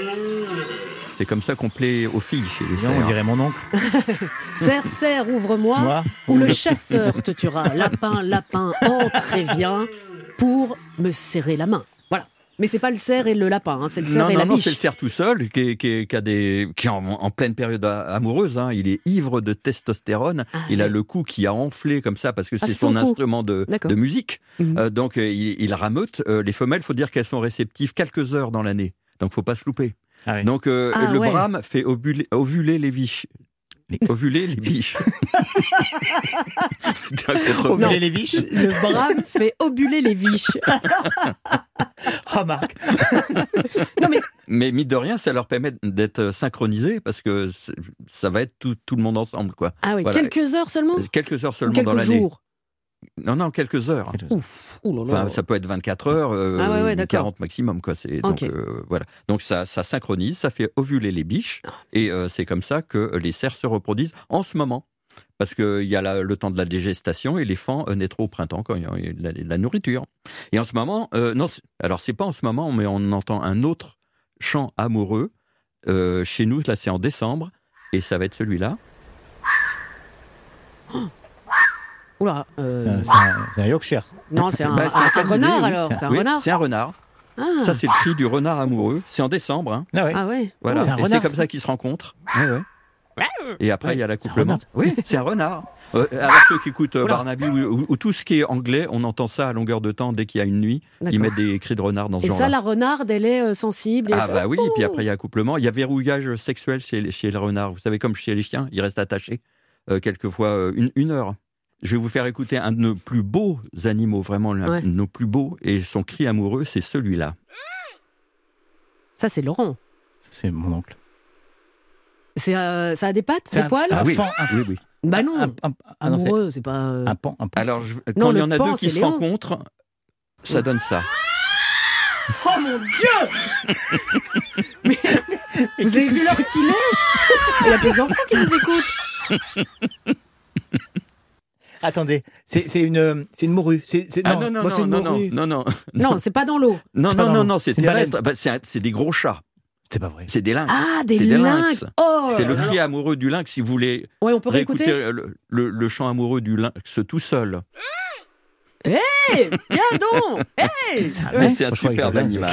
C'est comme ça qu'on plaît aux filles chez les Non, on cerfs. dirait mon oncle. Cerf, cerf, ouvre-moi. Moi. Ou le chasseur te tuera. Lapin, lapin, entre et viens pour me serrer la main. Mais c'est pas le cerf et le lapin, hein, c'est le cerf Non, et non, la non, c'est le cerf tout seul qui est, qui est- qui a des, qui est en, en pleine période amoureuse. hein. Il est ivre de testostérone. Ah, il a le cou qui a enflé comme ça parce que Ah, c'est son instrument de, de musique. Mhm. Euh, donc euh, il, il rameute. Euh, les femelles, faut dire qu'elles sont réceptives quelques heures dans l'année. Donc faut pas se louper. Ah oui. Donc euh, Ah, le ouais. brame fait ovuler, ovuler les biches. Les- Ovuler les biches. C'était un contre- Non. Ovuler les biches. Le brame fait obuler les biches. Oh Marc. Mais mine de rien, ça leur permet d'être synchronisés parce que ça va être tout, tout le monde ensemble, quoi. Ah oui, Voilà. quelques heures seulement Quelques heures seulement dans quelques jours Non, non, quelques heures. Ouf, ouh là là. Enfin, ça peut être 24 heures, euh, Ah ouais, ouais. 40 maximum, quoi. Donc euh, voilà. Donc ça, ça synchronise, ça fait ovuler les biches, Ah. et euh, c'est comme ça que les cerfs se reproduisent en ce moment. Parce qu'il y a la- le temps de la dégestation et les fans euh, naîtront au printemps quand il y a de la, la nourriture. Et en ce moment, euh, non, alors c'est pas en ce moment, mais on entend un autre chant amoureux. euh, chez nous, là, c'est en décembre, et ça va être celui-là. Oula, euh, C'est un, un Yorkshire. non, c'est un, Bah, c'est un- un un canidé, renard oui. alors. C'est un- C'est un Oui, renard. C'est un renard. Ah. Ça, c'est le cri du renard amoureux. C'est en décembre. hein. Ah ouais. Ah ouais. Voilà. Et c'est comme ça qu'ils se rencontrent. Ouais, ouais. Et après, il y a l'accouplement. Oui, c'est un renard. Euh, alors, ceux qui écoutent euh. Barnaby ou, ou- ou tout ce qui est anglais, on entend ça à longueur de temps dès qu'il y a une nuit. Ils mettent des cris de renard dans ce Et genre ça, la renarde, elle est euh, sensible. et Ah fait, bah oui, oh, puis après il y a accouplement. Il y a verrouillage sexuel chez, les- chez le renard. Vous savez, comme chez les chiens, ils restent attachés euh, quelquefois euh, une, une heure. Je vais vous faire écouter un de nos plus beaux animaux, vraiment l'un Ouais. de nos plus beaux, et son cri amoureux, c'est celui-là. Ça, c'est Laurent. C'est mon oncle. C'est, euh, ça a des pattes, des un- poils un oui, fan- un- oui, oui. Bah non, Un- un- ah non, amoureux, c'est pas. euh, Un pan, un pan. Alors, je- Non, quand il y en a pan, deux qui se Léon. rencontrent, ça donne ça. Oh mon Dieu Mais vous avez vu l'heure qu'il est? Il y a des enfants qui nous écoutent. Attendez, c'est une, c'est une morue. C'est Ah non. non, non, non, non, non, morue. non, non, Non, c'est pas dans l'eau. non, non, non, non, c'est terrestre. Bah, c'est des gros chats. c'est pas vrai. C'est des lynx. Ah, des lynx. Oh C'est le cri amoureux du lynx. Si vous voulez Ouais, on peut réécouter réécouter. le, le- le chant amoureux du lynx tout seul. Hey, viens donc Hey C'est un superbe animal.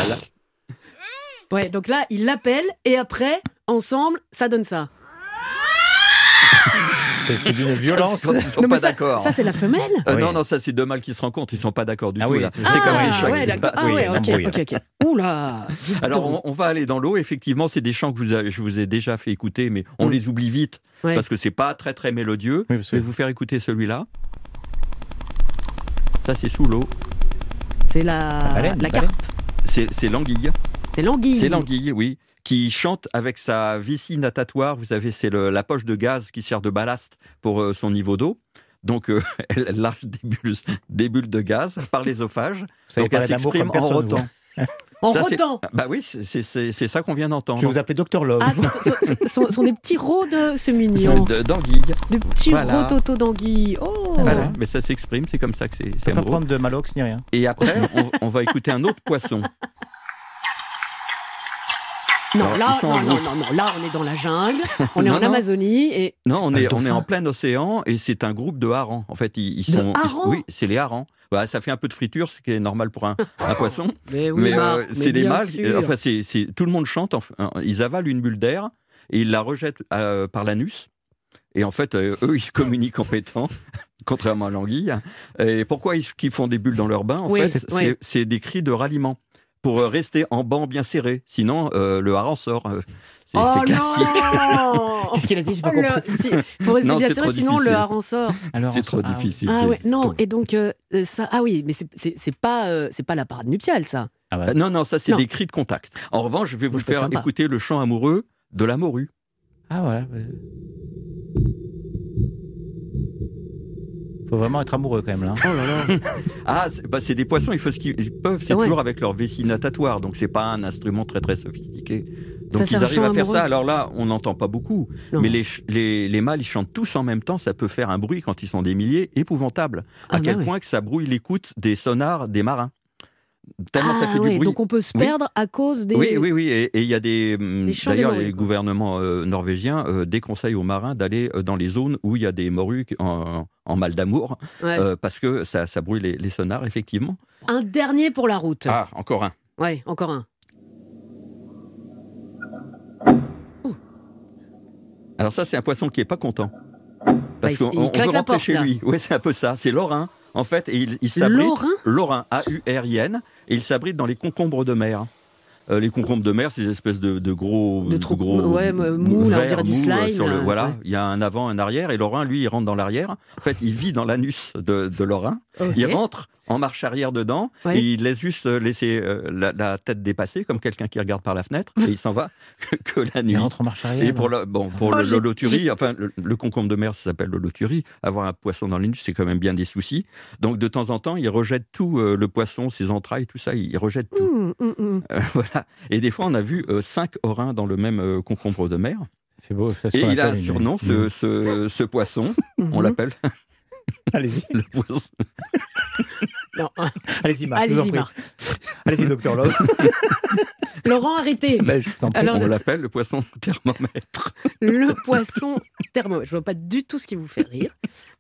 Ouais, donc là, il l'appelle et après, ensemble, ça donne ça. C'est d'une violence. Ils sont Non, pas d'accord. Ça, c'est la femelle Euh, Oui. Non, non, ça c'est deux mâles qui se rencontrent, ils sont pas d'accord du Ah tout oui, là. c'est- C'est comme Ah, les chats ouais, qui se d'accord. battent. Ah Oui, ouais, ok, ok, ok. Oula Alors, on, on va aller dans l'eau. Effectivement, c'est des chants que vous a- je vous ai déjà fait écouter, mais on Mm. les oublie vite Ouais. parce que c'est pas très très mélodieux. Oui, Je vais vous faire écouter celui-là. Ça, c'est sous l'eau. C'est la, baleine, la baleine. carpe. C'est c'est l'anguille. C'est l'anguille. C'est l'anguille, oui, qui chante avec sa vessie natatoire. Vous savez, c'est la poche de gaz qui sert de ballast pour euh, son niveau d'eau. Donc, euh, elle lâche des bulles, des bulles de gaz par l'ésophage. Donc, elle s'exprime en rotant. En Ça, rotant. Bah oui, c'est- c'est c'est- c'est ça qu'on vient Je vais d'entendre. vous appeler Docteur Love. Ah, ce sont, sont des petits rots de. C'est mignon. De- D'anguille. Des petits Voilà. rototos d'anguille. Oh Voilà, mais ça s'exprime, c'est comme ça que c'est Je c'est peux pas prendre de Malox ni rien. Et après, on, on va écouter un autre poisson. Non, Alors, là, ils non, non, non, non, là, on est dans la jungle, on est Non, en non. Amazonie et Non, on est, on est en plein océan et c'est un groupe de harengs. En fait, ils, ils De sont. ils- oui, c'est les harengs. Voilà, ça fait un peu de friture, ce qui est normal pour un, un poisson. mais oui, mais euh, c'est des mâles. sûr. Enfin, c'est, c'est- tout le monde chante. enfin, ils avalent une bulle d'air et ils la rejettent euh, par l'anus. Et en fait, euh, eux, ils communiquent en pétant, contrairement à l'anguille. Et pourquoi ils, qu'ils font des bulles dans leur bain? En Oui, fait, c'est- c'est, oui. c'est des cris de ralliement pour euh, rester en banc bien serré. Sinon, euh, le hareng sort. Euh, C'est, oh classique. non Qu'est-ce qu'il a dit J'ai pas Oh, compris. si, faut rester Non, bien serré, sinon difficile. le hareng sort. C'est trop ah, difficile. Ah ouais, non, et donc euh, ça, ah oui, mais c'est- pas, euh, c'est pas la parade nuptiale, ça. Ah bah, Non, non, ça c'est des cris de contact. En revanche, je vais vous faire sympa. écouter le chant amoureux de la morue. Ah voilà. Faut vraiment être amoureux quand même là. Oh là là. Ah, c'est bah, c'est des poissons, il faut ce qu'ils ils peuvent, c'est Ouais. toujours avec leur vessie natatoire, donc c'est pas un instrument très très sophistiqué. Ça, Donc c'est ils arrivent chant à faire amoureux. ça. Alors là, on n'entend pas beaucoup, Non. mais les, les, les mâles ils chantent tous en même temps, ça peut faire un bruit quand ils sont des milliers épouvantable. Ah à quel bah ouais. point que ça brouille l'écoute des sonars des marins. Tellement ça Ah fait ouais, du bruit. donc on peut se Oui. perdre à cause des. Oui, oui, oui. Et il y a des. hum, D'ailleurs, les gouvernements euh, norvégiens euh, déconseillent aux marins d'aller euh, dans les zones où il y a des morues en, en mal d'amour, Ouais. euh, parce que ça, ça brouille les, les sonars, effectivement. Un dernier pour la route. Ah, encore un. Ouais, encore un. Alors ça, c'est un poisson qui est pas content. Bah, Parce il- qu'on on veut rentrer porte, chez là. lui. Oui, c'est un peu ça. C'est Lorrain. En fait, et il, il s'abrite. Lorrain Lorrain, A-U-R-I-N. Et il s'abrite dans les concombres de mer. Euh, les concombres de mer, c'est des espèces de, de gros, De trous- gros ouais, mou, on dirait du euh, slime, sur le- là, voilà, ouais. il y a un avant, un arrière, et Lorrain, lui, il rentre dans l'arrière. En fait, il vit dans l'anus de, de Lorrain. Il rentre en marche arrière dedans, Ouais. et il laisse juste euh, laisser euh, la, la tête dépasser, comme quelqu'un qui regarde par la fenêtre, et il s'en va que la nuit. Il rentre en marche arrière. Et pour le, bon, pour Oh, le l'holoturie, enfin, le, le concombre de mer, ça s'appelle l'holoturie. Avoir un poisson dans l'anus, c'est quand même bien des soucis. Donc, de temps en temps, il rejette tout, euh, le poisson, ses entrailles, tout ça, il rejette tout. Hum, hum. Euh, voilà. Et des fois, on a vu euh, cinq orins dans le même euh, concombre de mer. C'est beau. ça, c'est Et il a un surnom, ce, ce, ce poisson. On l'appelle Allez-y, le poisson. Non. allez-y, Marc. Allez-y. Marc. Allez-y, Docteur Love. Laurent, arrêtez. Ben, je prie. Alors, On l'appelle le poisson thermomètre. Le poisson thermomètre. Je vois pas du tout ce qui vous fait rire.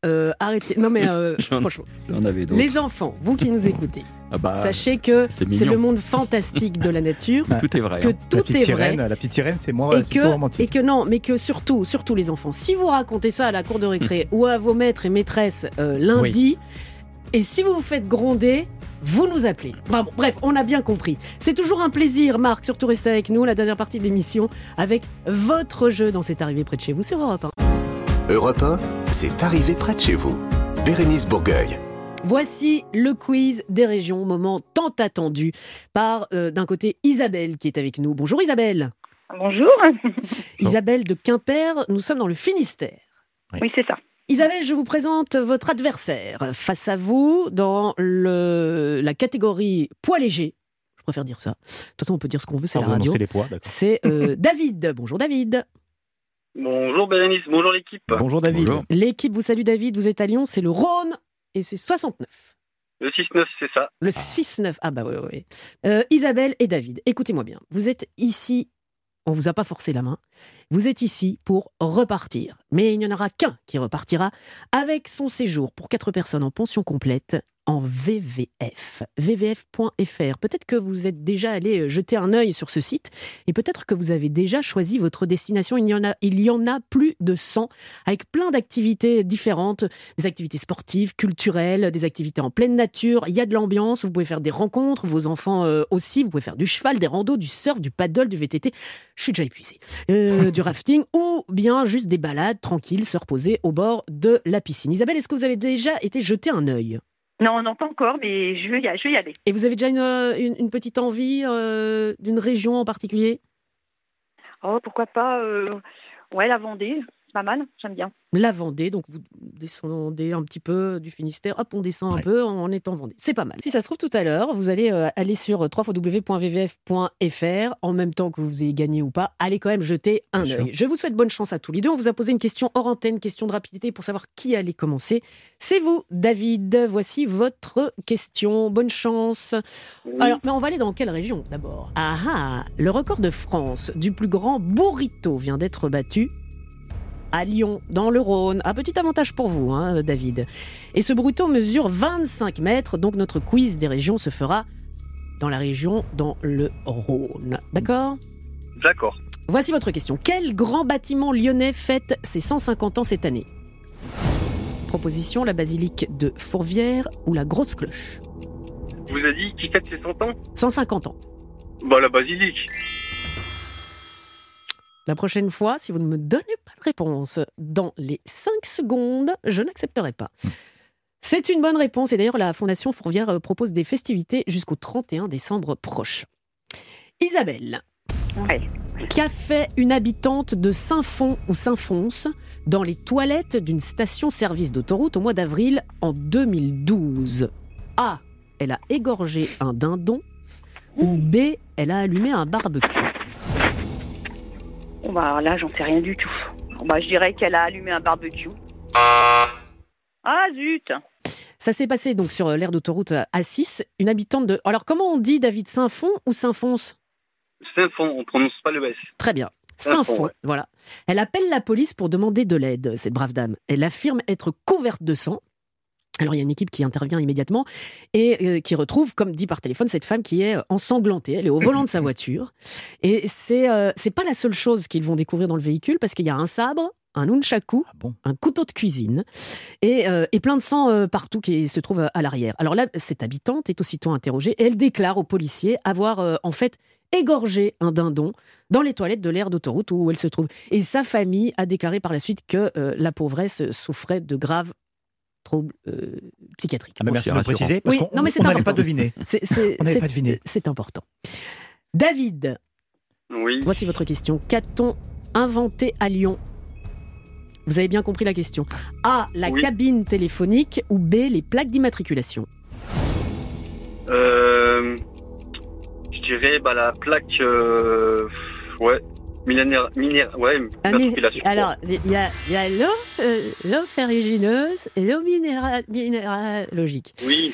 Euh, arrêtez. Non, mais euh, J'en- franchement, J'en avais d'autres. les enfants, vous qui nous écoutez, Ah bah, sachez que c'est le monde fantastique de la nature, tout est vrai. que hein. La tout petite est sirène, vrai. la petite sirène, c'est moi, Et que, romantique. et que non, mais que surtout, surtout les enfants, si vous racontez ça à la cour de récré ou à vos maîtres et maîtresses euh, lundi, et si vous vous faites gronder, vous nous appelez. Enfin bon, bref, on a bien compris. C'est toujours un plaisir, Marc, surtout rester avec nous, la dernière partie de l'émission, avec votre jeu dans cette arrivée près de chez vous sur Europe 1. Europe 1, c'est arrivé près de chez vous. Bérénice Bourgueil. Voici le quiz des régions, moment tant attendu par, euh, d'un côté, Isabelle qui est avec nous. Bonjour Isabelle. Bonjour. Isabelle de Quimper, nous sommes dans le Finistère. Oui, c'est ça. Isabelle, je vous présente votre adversaire. Face à vous, dans le, la catégorie poids léger, je préfère dire ça. De toute façon, on peut dire ce qu'on veut, c'est la radio. annoncez les poids, d'accord. C'est euh, David. Bonjour David. Bonjour Bérénice, bonjour l'équipe. Bonjour David. Bonjour. L'équipe vous salue David, vous êtes à Lyon, c'est le Rhône et c'est 69. Le 6-9, c'est ça. Le 6-9. Ah bah oui, oui, oui. Euh, Isabelle et David, écoutez-moi bien. Vous êtes ici, on vous a pas forcé la main, vous êtes ici pour repartir. Mais il n'y en aura qu'un qui repartira avec son séjour pour quatre personnes en pension complète en VVF, vvf.fr. Peut-être que vous êtes déjà allé euh, jeter un œil sur ce site et peut-être que vous avez déjà choisi votre destination. Il y en a, il y en a plus de 100 avec plein d'activités différentes, des activités sportives, culturelles, des activités en pleine nature. Il y a de l'ambiance, vous pouvez faire des rencontres, vos enfants euh, aussi, vous pouvez faire du cheval, des randos, du surf, du paddle, du VTT. Je suis déjà épuisé. Euh, du rafting ou bien juste des balades tranquilles, se reposer au bord de la piscine. Isabelle, est-ce que vous avez déjà été jeter un œil? Non, non, pas encore, mais je veux y, je veux y aller. Et vous avez déjà une, euh, une- une petite envie euh, d'une région en particulier? Oh, pourquoi pas euh, Ouais, la Vendée, pas mal, j'aime bien. La Vendée, donc vous descendez un petit peu du Finistère, hop, on descend un peu en étant Vendée. C'est pas mal. Si ça se trouve tout à l'heure, vous allez euh, aller sur www.vvf.fr en même temps que vous ayez gagné ou pas. Allez quand même jeter un Bien œil. Je vous souhaite bonne chance à tous les deux. On vous a posé une question hors antenne, question de rapidité pour savoir qui allait commencer. C'est vous, David. Voici votre question. Bonne chance. Alors, mais on va aller dans quelle région d'abord? Ah ah Le record de France du plus grand burrito vient d'être battu à Lyon, dans le Rhône. Un petit avantage pour vous, hein, David. Et ce burrito mesure 25 mètres, donc notre quiz des régions se fera dans la région, dans le Rhône. D'accord? D'accord. Voici votre question. Quel grand bâtiment lyonnais fête ses 150 ans cette année? Proposition, la basilique de Fourvière ou la grosse cloche? Vous avez dit qui fête ses 100 ans? 150 ans. Bah, la basilique. La prochaine fois, si vous ne me donnez pas de réponse dans les 5 secondes, je n'accepterai pas. C'est une bonne réponse et d'ailleurs la Fondation Fourvière euh, propose des festivités jusqu'au 31 décembre prochain. Isabelle, qu'a fait une habitante de Saint-Fond ou Saint-Fons dans les toilettes d'une station-service d'autoroute au mois d'avril en 2012 A. Elle a égorgé un dindon ou B. Elle a allumé un barbecue. Bon, bah, là, j'en sais rien du tout. Bah, je dirais qu'elle a allumé un barbecue. Ah, zut Ça s'est passé donc sur l'aire d'autoroute A6. Une habitante de. Alors, comment on dit David Saint-Fond ou Saint-Fons? Saint-Fond, on prononce pas le S. Très bien. Saint-Fond, Saint-Fond, ouais. voilà. Elle appelle la police pour demander de l'aide, cette brave dame. Elle affirme être couverte de sang. Alors il y a une équipe qui intervient immédiatement et euh, qui retrouve, comme dit par téléphone, cette femme qui est ensanglantée. Elle est au volant de sa voiture. Et c'est euh, c'est pas la seule chose qu'ils vont découvrir dans le véhicule parce qu'il y a un sabre, un nunchaku, un couteau de cuisine et, euh, et plein de sang euh, partout qui se trouve à l'arrière. Alors là, cette habitante est aussitôt interrogée et elle déclare aux policiers avoir euh, en fait égorgé un dindon dans les toilettes de l'aire d'autoroute où elle se trouve. Et sa famille a déclaré par la suite que la pauvresse souffrait de graves troubles euh, psychiatriques. Ah, bah, merci de le préciser, parce Oui, qu'on- non, mais c'est on n'avait important. pas deviné. C'est- c'est- On n'avait c'est- pas deviné. C'est important. David, Oui. voici votre question. Qu'a-t-on inventé à Lyon? Vous avez bien compris la question. A. La Oui. cabine téléphonique ou B. Les plaques d'immatriculation? Euh, je dirais bah, la plaque. euh, ouais. Millénaire. Millénaire. Ouais. Ah, alors, il y a, y a l'eau euh, l'eau ferrugineuse et l'eau minéra- minéralogique. Oui.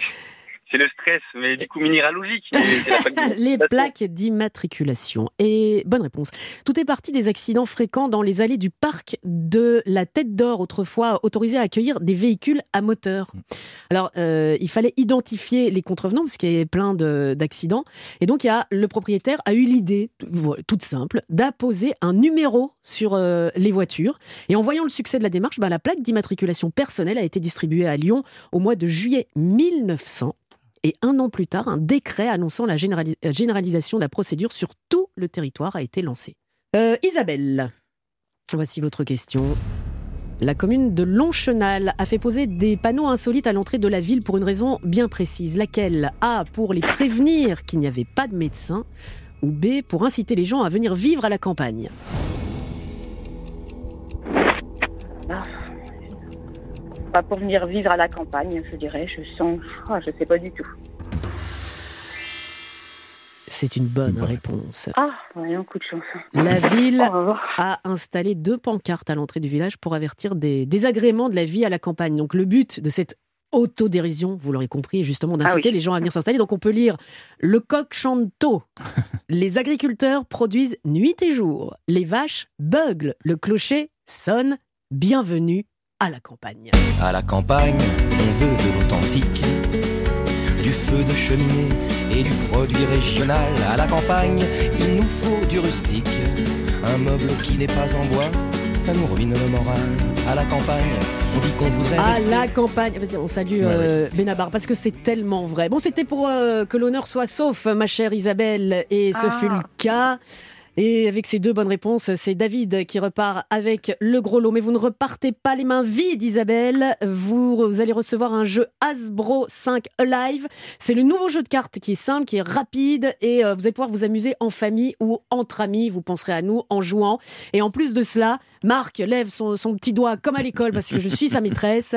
C'est le stress, mais du coup, minéralogique. Les plaques d'immatriculation. Et bonne réponse. Tout est parti des accidents fréquents dans les allées du parc de la Tête d'Or, autrefois autorisé à accueillir des véhicules à moteur. Alors, euh, il fallait identifier les contrevenants parce qu'il y avait plein de- d'accidents. Et donc, il y a, le propriétaire a eu l'idée, toute simple, d'apposer un numéro sur euh, les voitures. Et en voyant le succès de la démarche, bah, la plaque d'immatriculation personnelle a été distribuée à Lyon au mois de juillet 1900. Et un an plus tard, un décret annonçant la euh, généralisation de la procédure sur tout le territoire a été lancé. Euh, Isabelle, voici votre question. La commune de Lonchenal a fait poser des panneaux insolites à l'entrée de la ville pour une raison bien précise. Laquelle? A. Pour les prévenir qu'il n'y avait pas de médecin ou B. Pour inciter les gens à venir vivre à la campagne. Pas pour venir vivre à la campagne, je dirais. Je sens. Ah, je sais pas du tout. C'est une bonne réponse. Ah, voyons, coup de chance. La ville a installé deux pancartes à l'entrée du village pour avertir des désagréments de la vie à la campagne. Donc le but de cette autodérision, vous l'aurez compris, est justement d'inciter Ah oui. les gens à venir s'installer. Donc on peut lire Le coq chante tôt. les agriculteurs produisent nuit et jour. Les vaches beuglent. Le clocher sonne. Bienvenue à la campagne. À la campagne, on veut de l'authentique. du feu de cheminée et du produit régional. À la campagne, il nous faut du rustique, un meuble qui n'est pas en bois. Ça nous ruine le moral. À la campagne, on dit qu'on voudrait À rester. la campagne. On salue euh, Benabar parce que c'est tellement vrai. Bon, c'était pour euh, que l'honneur soit sauf, ma chère Isabelle, et ce Ah. fut le cas. Et avec ces deux bonnes réponses, c'est David qui repart avec le gros lot. Mais vous ne repartez pas les mains vides, Isabelle. Vous, allez recevoir un jeu Hasbro 5 Alive. C'est le nouveau jeu de cartes qui est simple, qui est rapide et euh, vous allez pouvoir vous amuser en famille ou entre amis. Vous penserez à nous en jouant. Et en plus de cela, Marc lève son, son petit doigt comme à l'école parce que je suis sa maîtresse.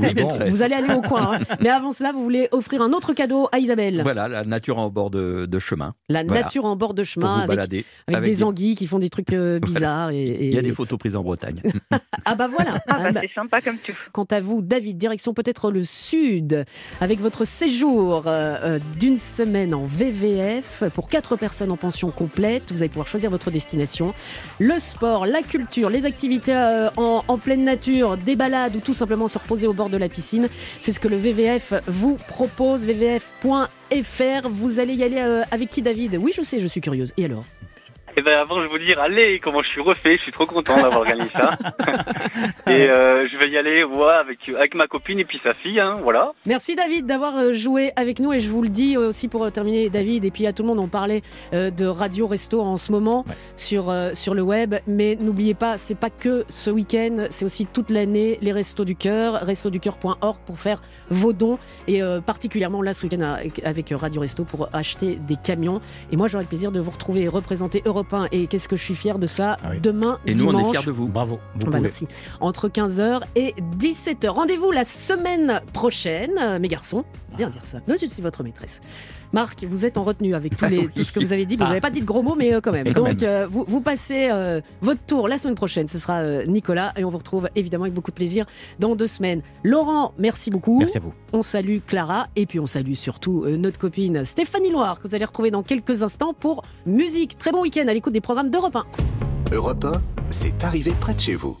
maîtresse. Vous allez aller au coin. hein. Mais avant cela, vous voulez offrir un autre cadeau à Isabelle. Voilà, la nature en bord de, de chemin. La Voilà. nature en bord de Pour chemin vous avec, balader. avec Avec des des- anguilles qui font des trucs euh, bizarres. Et, et- Il y a des photos prises en Bretagne. Ah bah voilà. Ah bah, Ah bah, c'est sympa comme tout. Quant à vous, David, direction peut-être le sud, avec votre séjour euh, euh, d'une semaine en VVF pour quatre personnes en pension complète. Vous allez pouvoir choisir votre destination. Le sport, la culture, les activités euh, en, en pleine nature, des balades ou tout simplement se reposer au bord de la piscine. C'est ce que le VVF vous propose. VVF.fr. Vous allez y aller euh, avec qui, David? Oui, je sais, je suis curieuse. Et alors? Et ben avant, je vais vous dire, allez, comment je suis refait, je suis trop content d'avoir gagné ça. et euh, je vais y aller, ouais, avec, avec ma copine et puis sa fille, hein, voilà. Merci David d'avoir euh, joué avec nous. Et je vous le dis aussi pour euh, terminer David et puis à tout le monde on parlait de Radio Resto en ce moment sur, sur le web. Mais n'oubliez pas c'est pas que ce week-end c'est aussi toute l'année les Restos du Cœur restoducœur.org pour faire vos dons. Et euh, particulièrement là ce week-end avec- avec Radio Resto pour acheter des camions. Et moi j'aurai le plaisir de vous retrouver et représenter Europe 1 et qu'est-ce que je suis fier de ça demain Et nous, on est fiers de vous. Bravo. Vous bah, pouvez. merci. Entre 15h et 17h. Rendez-vous la semaine prochaine, mes garçons. Bien dire ça. Non, je suis votre maîtresse. Marc, vous êtes en retenue avec tous les, tout ce que vous avez dit. Vous Ah. n'avez pas dit de gros mots, mais euh, quand même. Mais quand Donc, même. euh, vous, vous passez euh, votre tour la semaine prochaine. Ce sera euh, Nicolas et on vous retrouve évidemment avec beaucoup de plaisir dans deux semaines. Laurent, merci beaucoup. Merci à vous. On salue Clara et puis on salue surtout euh, notre copine Stéphanie Loire que vous allez retrouver dans quelques instants pour musique. Très bon week-end à l'écoute des programmes d'Europe 1. Europe 1, c'est arrivé près de chez vous.